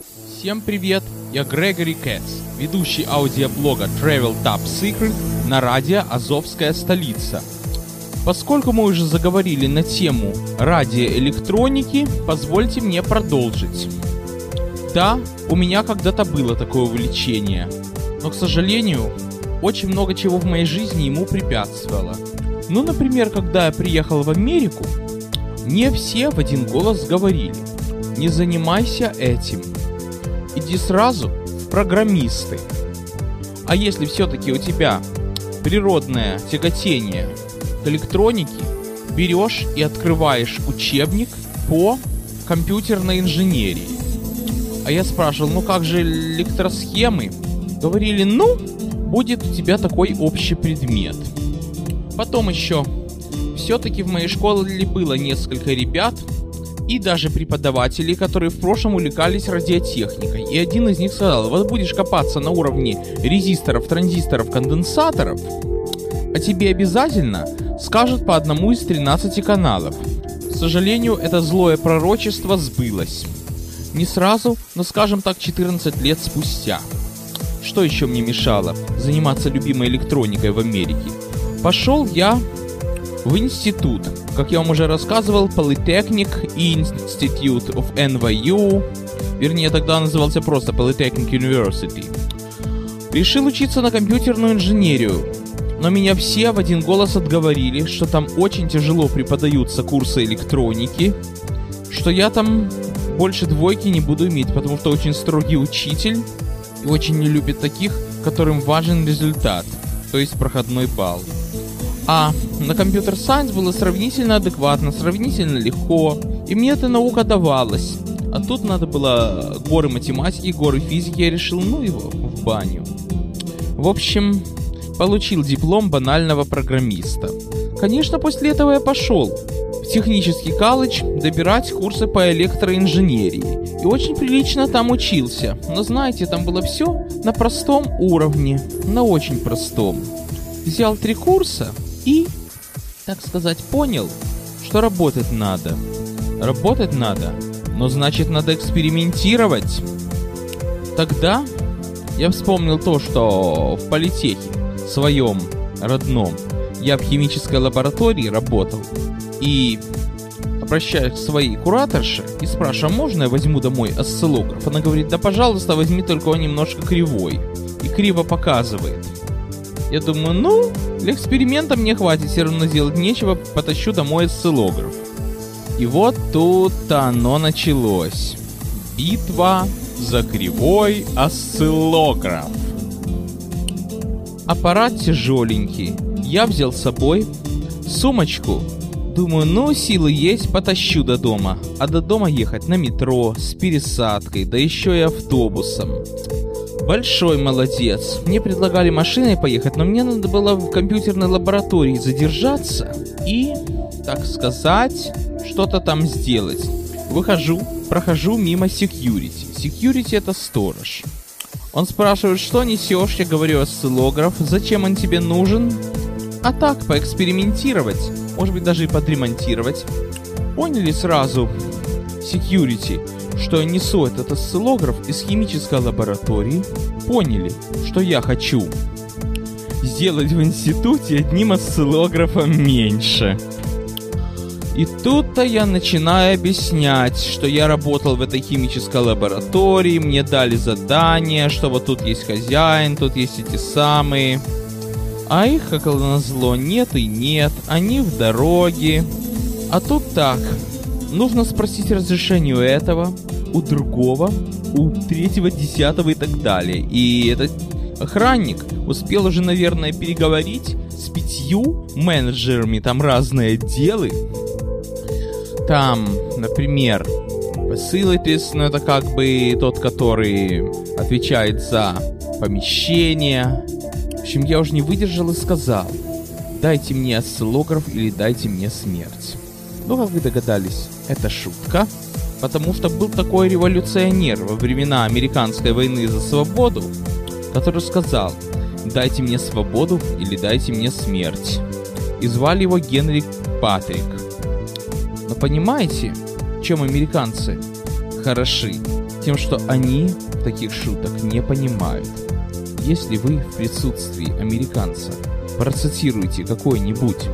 Всем привет, я Грегори Кэтс, ведущий аудиоблога Travel Top Secret на радио «Азовская столица». Поскольку мы уже заговорили на тему радиоэлектроники, позвольте мне продолжить. Да, у меня когда-то было такое увлечение, но, к сожалению, очень много чего в моей жизни ему препятствовало. Ну, например, когда я приехал в Америку, мне все в один голос говорили, не занимайся этим, иди сразу в программисты. А если все-таки у тебя природное тяготение к электронике, берешь и открываешь учебник по компьютерной инженерии. А я спрашивал, ну как же электросхемы? Говорили, ну, будет у тебя такой общий предмет. Потом еще, все-таки в моей школе было несколько ребят, и даже преподавателей, которые в прошлом увлекались радиотехникой. И один из них сказал, вот будешь копаться на уровне резисторов, транзисторов, конденсаторов, а тебе обязательно скажут по одному из 13 каналов. К сожалению, это злое пророчество сбылось. Не сразу, но скажем так 14 лет спустя. Что еще мне мешало заниматься любимой электроникой в Америке? Пошел я в институт, как я вам уже рассказывал, Polytechnic Institute of NYU, вернее тогда назывался просто Polytechnic University. Решил учиться на компьютерную инженерию, но меня все в один голос отговорили, что там очень тяжело преподаются курсы электроники, что я там больше двойки не буду иметь, потому что очень строгий учитель и очень не любит таких, которым важен результат, то есть проходной балл. А на компьютер сайенс было сравнительно адекватно, сравнительно легко, и мне эта наука давалась. А тут надо было горы математики, горы физики, я решил, ну его, в баню. В общем, получил диплом банального программиста. Конечно, после этого я пошел в технический колледж добирать курсы по электроинженерии. И очень прилично там учился. Но знаете, там было все на простом уровне, на очень простом. Взял три курса и, так сказать, понял, что работать надо. Работать надо, но значит надо экспериментировать. Тогда я вспомнил то, что в политехе, своем родном, я в химической лаборатории работал. И обращаюсь к своей кураторше и спрашиваю, а можно я возьму домой осциллограф? Она говорит, да пожалуйста, возьми, только он немножко кривой. И криво показывает. Я думаю, ну, для эксперимента мне хватит, все равно делать нечего, потащу домой осциллограф. И вот тут-то оно началось. Битва за кривой осциллограф. Аппарат тяжеленький. Я взял с собой сумочку. Думаю, ну, силы есть, потащу до дома. А до дома ехать на метро, с пересадкой, да еще и автобусом. Большой молодец. Мне предлагали машиной поехать, но мне надо было в компьютерной лаборатории задержаться и, так сказать, что-то там сделать. Выхожу, прохожу мимо security. Security это сторож. Он спрашивает, что несешь? Я говорю, осциллограф. Зачем он тебе нужен? А так, поэкспериментировать. Может быть, даже и подремонтировать. Поняли сразу? Security, что я несу этот осциллограф из химической лаборатории. Поняли, что я хочу сделать в институте одним осциллографом меньше. И тут-то я начинаю объяснять, что я работал в этой химической лаборатории, мне дали задание, что вот тут есть хозяин, тут есть эти самые. А их, как назло, нет и нет, они в дороге. А тут так, нужно спросить разрешение у этого, у другого, у третьего, десятого и так далее. И этот охранник успел уже, наверное, переговорить с пятью менеджерами там разные отделы, там, например, facilities, ну это как бы тот, который отвечает за помещение. В общем, я уже не выдержал и сказал, дайте мне осциллограф или дайте мне смерть. Ну, как вы догадались, это шутка, потому что был такой революционер во времена американской войны за свободу, который сказал, дайте мне свободу или дайте мне смерть. И звали его Генри Патрик. Но понимаете, чем американцы хороши? Тем, что они таких шуток не понимают. Если вы в присутствии американца процитируете какое-нибудь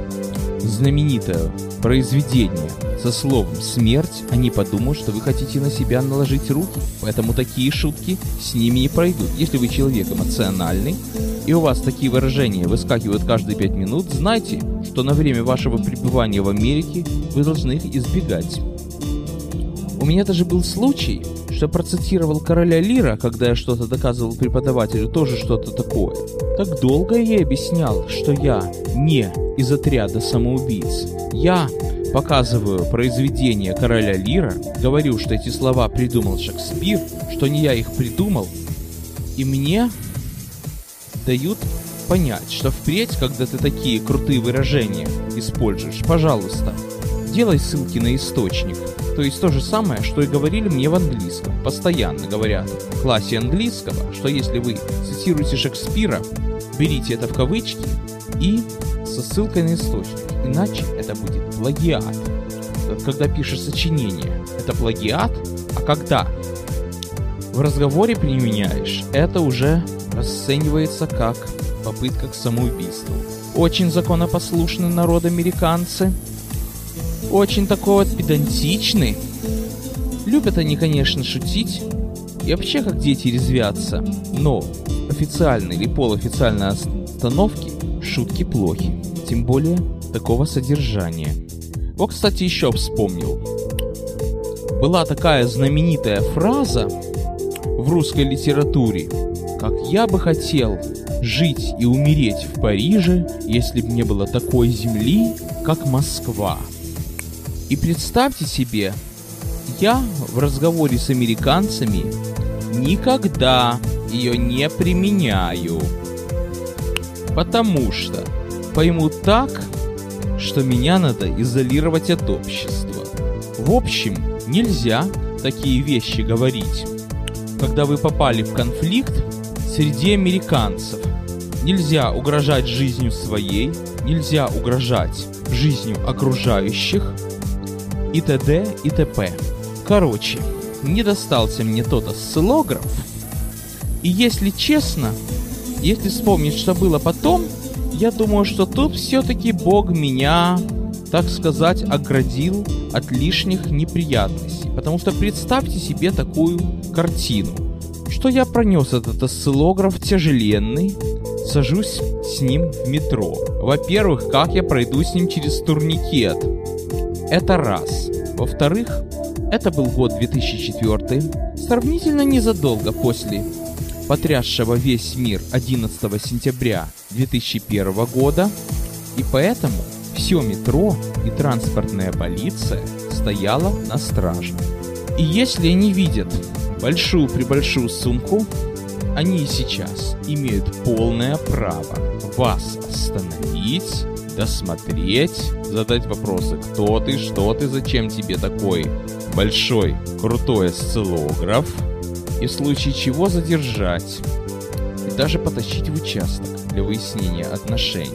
знаменитое произведение со словом «смерть», они подумают, что вы хотите на себя наложить руки. Поэтому такие шутки с ними не пройдут. Если вы человек эмоциональный, и у вас такие выражения выскакивают каждые пять минут, знайте, что на время вашего пребывания в Америке вы должны их избегать. У меня даже был случай, что процитировал короля Лира, когда я что-то доказывал преподавателю, тоже что-то такое. Так долго я объяснял, что я не из отряда самоубийц. Я показываю произведение короля Лира, говорю, что эти слова придумал Шекспир, что не я их придумал, и мне дают понять, что впредь, когда ты такие крутые выражения используешь, пожалуйста, делай ссылки на источник. То есть то же самое, что и говорили мне в английском. Постоянно говорят в классе английского, что если вы цитируете Шекспира, берите это в кавычки и со ссылкой на источник. Иначе это будет плагиат. Когда пишешь сочинение, это плагиат, а когда в разговоре применяешь, это уже расценивается как попытка к самоубийству. Очень законопослушный народ американцы. Очень такой вот педантичный. Любят они, конечно, шутить. И вообще как дети резвятся. Но официальной или полуофициальной остановке шутки плохи. Тем более такого содержания. Вот, кстати, еще вспомнил. Была такая знаменитая фраза в русской литературе, как я бы хотел жить и умереть в Париже, если бы не было такой земли, как Москва. И представьте себе, я в разговоре с американцами никогда ее не применяю. Потому что поймут так, что меня надо изолировать от общества. В общем, нельзя такие вещи говорить. Когда вы попали в конфликт среди американцев, нельзя угрожать жизнью своей, нельзя угрожать жизнью окружающих и т.д. и т.п. Короче, не достался мне тот осциллограф, и если честно, если вспомнить, что было потом, я думаю, что тут все-таки Бог меня, так сказать, оградил от лишних неприятностей. Потому что представьте себе такую картину, что я пронес этот осциллограф тяжеленный, сажусь с ним в метро. Во-первых, как я пройду с ним через турникет? Это раз. Во-вторых, это был год 2004, сравнительно незадолго после потрясшего весь мир 11 сентября 2001 года, и поэтому все метро и транспортная полиция стояла на страже. И если они видят большую-пребольшую сумку, они и сейчас имеют полное право вас остановить, досмотреть, задать вопросы, кто ты, что ты, зачем тебе такой большой, крутой осциллограф, и в случае чего задержать, и даже потащить в участок для выяснения отношений.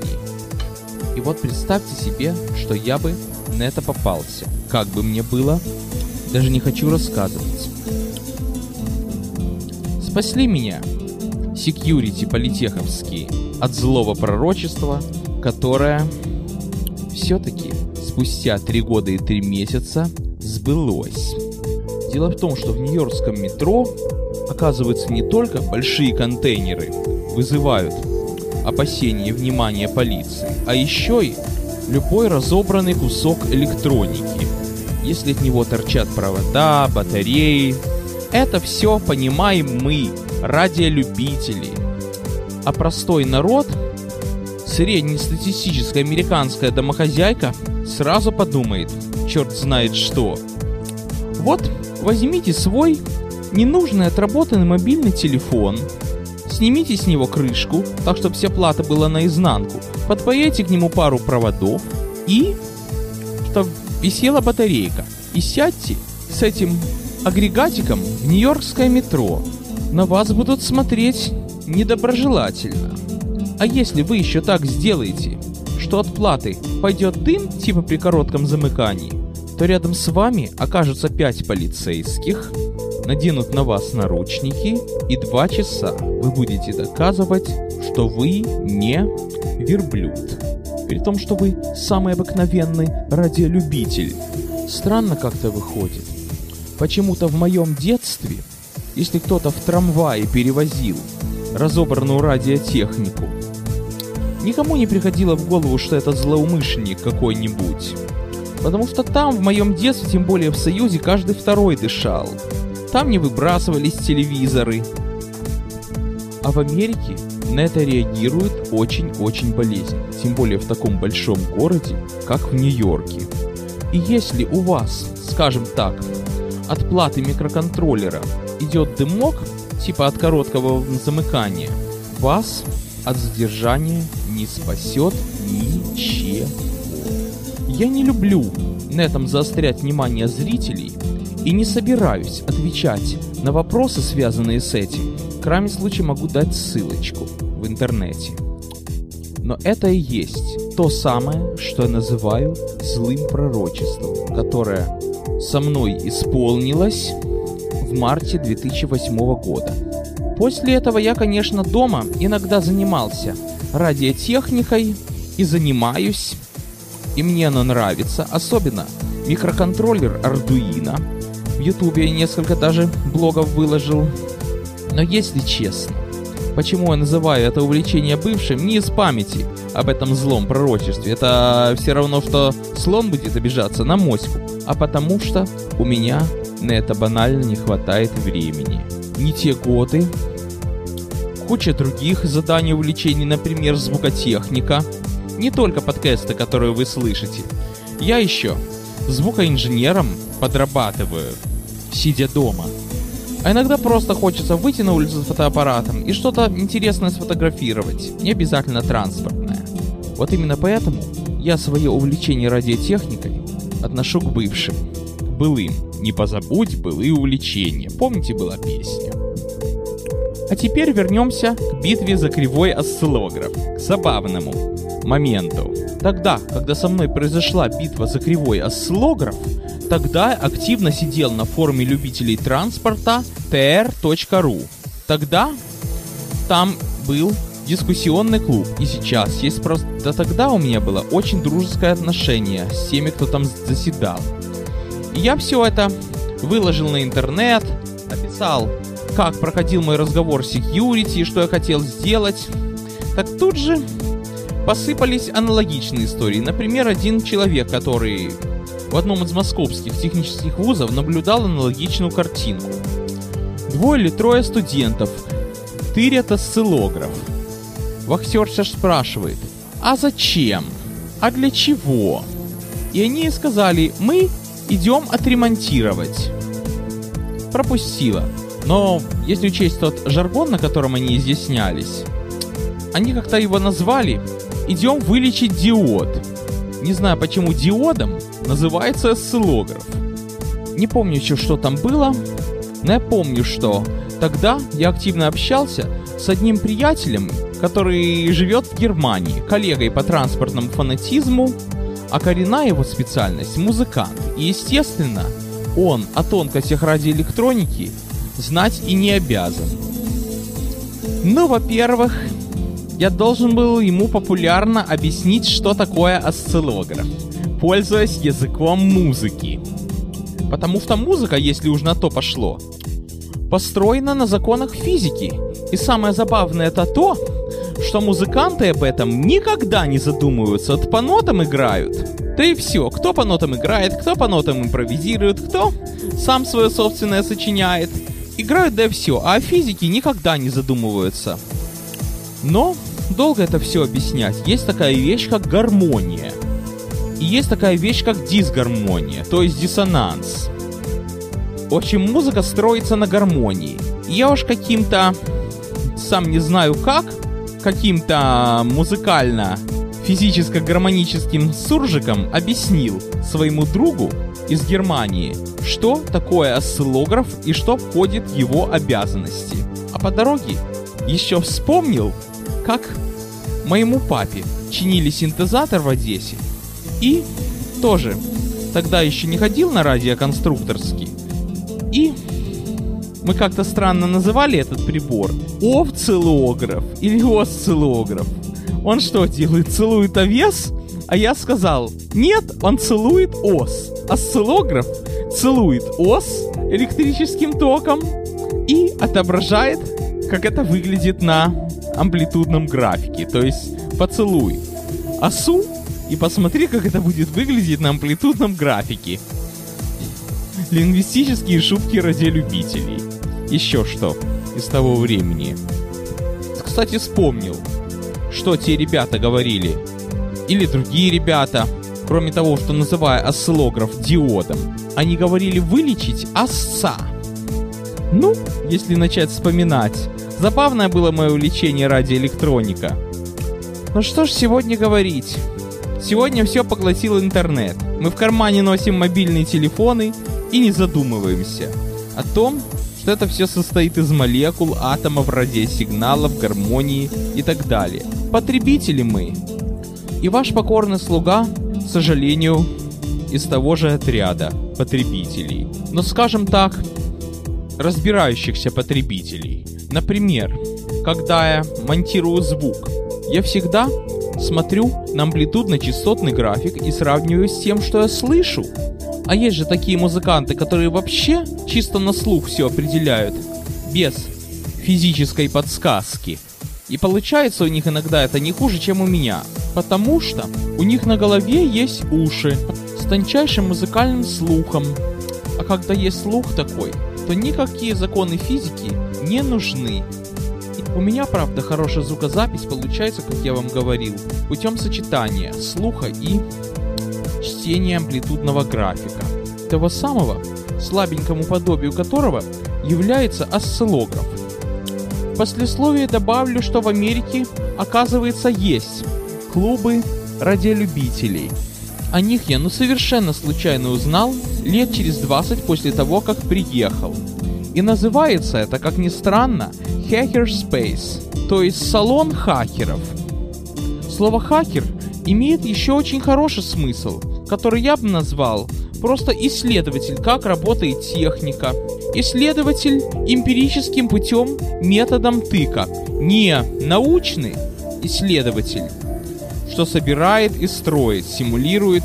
И вот представьте себе, что я бы на это попался. Как бы мне было, даже не хочу рассказывать. Спасли меня секьюрити политеховские от злого пророчества, которое все-таки спустя три года и три месяца сбылось. Дело в том, что в нью-йоркском метро, оказывается, не только большие контейнеры вызывают опасения и внимание полиции, а еще и любой разобранный кусок электроники. Если от него торчат провода, батареи, это все понимаем мы, радиолюбители. А простой народ, среднестатистическая американская домохозяйка, сразу подумает, черт знает что. Вот Возьмите свой ненужный отработанный мобильный телефон, снимите с него крышку, так чтобы вся плата была наизнанку, подпаяйте к нему пару проводов и чтобы висела батарейка. И сядьте с этим агрегатиком в Нью-Йоркское метро. На вас будут смотреть недоброжелательно. А если вы еще так сделаете, что от платы пойдет дым, типа при коротком замыкании, то рядом с вами окажутся пять полицейских, наденут на вас наручники, и два часа вы будете доказывать, что вы не верблюд. При том, что вы самый обыкновенный радиолюбитель. Странно как-то выходит. Почему-то в моем детстве, если кто-то в трамвае перевозил разобранную радиотехнику, никому не приходило в голову, что это злоумышленник какой-нибудь. Потому что там, в моем детстве, тем более в Союзе, каждый второй дышал. Там не выбрасывались телевизоры. А в Америке на это реагируют очень-очень болезненно. Тем более в таком большом городе, как в Нью-Йорке. И если у вас, скажем так, от платы микроконтроллера идет дымок, типа от короткого замыкания, вас от задержания не спасет ничего. Я не люблю на этом заострять внимание зрителей и не собираюсь отвечать на вопросы, связанные с этим. В крайнем случае могу дать ссылочку в интернете. Но это и есть то самое, что я называю злым пророчеством, которое со мной исполнилось в марте 2008 года. После этого я, конечно, дома иногда занимался радиотехникой и занимаюсь, и мне она нравится, особенно микроконтроллер Arduino. В ютубе несколько даже блогов выложил. Но если честно, почему я называю это увлечение бывшим, не из памяти об этом злом пророчестве. Это все равно, что слон будет обижаться на моську, а потому что у меня на это банально не хватает времени. Не те годы, куча других заданий увлечений, например, звукотехника, не только подкасты, которые вы слышите. Я еще звукоинженером подрабатываю, сидя дома. А иногда просто хочется выйти на улицу с фотоаппаратом и что-то интересное сфотографировать, не обязательно транспортное. Вот именно поэтому я свое увлечение радиотехникой отношу к бывшим, к былым. Не позабудь былые увлечения. Помните, была песня? А теперь вернемся к битве за кривой осциллограф, к забавному моменту. Тогда, когда со мной произошла битва за кривой осциллограф, тогда активно сидел на форуме любителей транспорта tr.ru. Тогда там был дискуссионный клуб, и сейчас есть просто... Да тогда у меня было очень дружеское отношение с теми, кто там заседал. И я все это выложил на интернет, написал как проходил мой разговор с security, что я хотел сделать. Так тут же посыпались аналогичные истории. Например, один человек, который в одном из московских технических вузов наблюдал аналогичную картинку. Двое или трое студентов тырят осциллограф. Вахтерша спрашивает, а зачем? А для чего? И они сказали, мы идем отремонтировать. Пропустила. Но если учесть тот жаргон, на котором они изъяснялись, они как-то его назвали «Идем вылечить диод». Не знаю, почему диодом называется осциллограф. Не помню еще, что там было, но я помню, что тогда я активно общался с одним приятелем, который живет в Германии, коллегой по транспортному фанатизму, а коренная его специальность – музыкант. И, естественно, он о тонкостях радиоэлектроники знать и не обязан. Ну, во-первых, я должен был ему популярно объяснить, что такое осциллограф, пользуясь языком музыки. Потому что музыка, если уж на то пошло, построена на законах физики. И самое забавное это то, что музыканты об этом никогда не задумываются, вот по нотам играют. Да и все, кто по нотам играет, кто по нотам импровизирует, кто сам свое собственное сочиняет – Играют да все, а о физике никогда не задумываются. Но долго это все объяснять. Есть такая вещь, как гармония. И есть такая вещь, как дисгармония, то есть диссонанс. В общем, музыка строится на гармонии. И я уж каким-то, сам не знаю как, каким-то музыкально физическо-гармоническим суржиком объяснил своему другу из Германии, что такое осциллограф и что входит в его обязанности. А по дороге еще вспомнил, как моему папе чинили синтезатор в Одессе. И тоже тогда еще не ходил на радиоконструкторский. И мы как-то странно называли этот прибор. Овцилограф или осциллограф. Он что делает? Целует овес? А я сказал, нет, он целует ос. Осциллограф целует ос электрическим током и отображает, как это выглядит на амплитудном графике. То есть поцелуй осу и посмотри, как это будет выглядеть на амплитудном графике. Лингвистические шутки ради любителей. Еще что из того времени. Кстати, вспомнил, что те ребята говорили. Или другие ребята, кроме того, что называя осциллограф диодом, они говорили вылечить осца. Ну, если начать вспоминать, забавное было мое увлечение радиоэлектроника. Ну что ж сегодня говорить? Сегодня все поглотил интернет. Мы в кармане носим мобильные телефоны и не задумываемся о том, что это все состоит из молекул, атомов, радиосигналов, гармонии и так далее. Потребители мы. И ваш покорный слуга, сожалению, из того же отряда потребителей. Но скажем так, разбирающихся потребителей. Например, когда я монтирую звук, я всегда смотрю на амплитудно-частотный график и сравниваю с тем, что я слышу. А есть же такие музыканты, которые вообще чисто на слух все определяют, без физической подсказки. И получается у них иногда это не хуже, чем у меня, потому что у них на голове есть уши с тончайшим музыкальным слухом. А когда есть слух такой, то никакие законы физики не нужны. У меня, правда, хорошая звукозапись получается, как я вам говорил, путем сочетания слуха и чтение амплитудного графика, того самого, слабенькому подобию которого является осциллограф. В послесловие добавлю, что в Америке, оказывается, есть клубы радиолюбителей. О них я ну совершенно случайно узнал лет через 20 после того, как приехал. И называется это, как ни странно, Hacker Space, то есть салон хакеров. Слово хакер имеет еще очень хороший смысл, который я бы назвал просто исследователь, как работает техника. Исследователь эмпирическим путем методом тыка. Не научный исследователь, что собирает и строит, симулирует.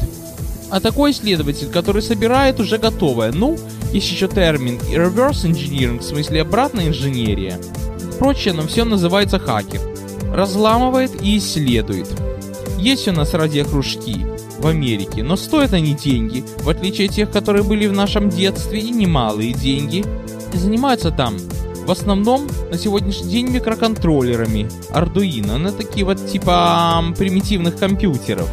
А такой исследователь, который собирает уже готовое. Ну, есть еще термин reverse engineering, в смысле обратная инженерия. Прочее, но все называется хакер. Разламывает и исследует. Есть у нас радиокружки, в Америке, но стоят они деньги, в отличие от тех, которые были в нашем детстве, и немалые деньги. И занимаются там в основном на сегодняшний день микроконтроллерами Arduino, на такие вот типа примитивных компьютеров.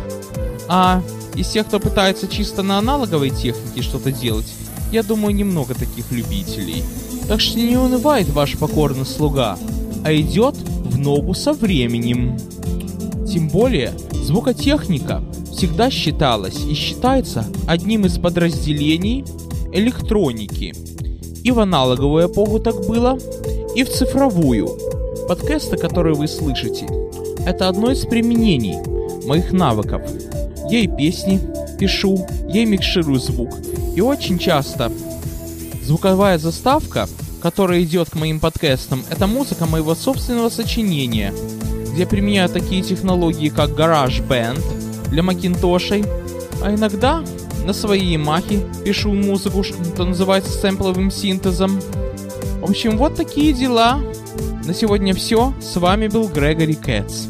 А из тех, кто пытается чисто на аналоговой технике что-то делать, я думаю, немного таких любителей. Так что не унывает ваш покорный слуга, а идет в ногу со временем. Тем более, звукотехника всегда считалась и считается одним из подразделений электроники. И в аналоговую эпоху так было, и в цифровую. Подкасты, которые вы слышите, это одно из применений моих навыков. Я и песни пишу, я и микширую звук. И очень часто звуковая заставка, которая идет к моим подкастам, это музыка моего собственного сочинения, где применяю такие технологии, как GarageBand, для макинтошей, а иногда на своей Ямахе пишу музыку, что называется сэмпловым синтезом. В общем, вот такие дела. На сегодня все. С вами был Грегори Кэтс.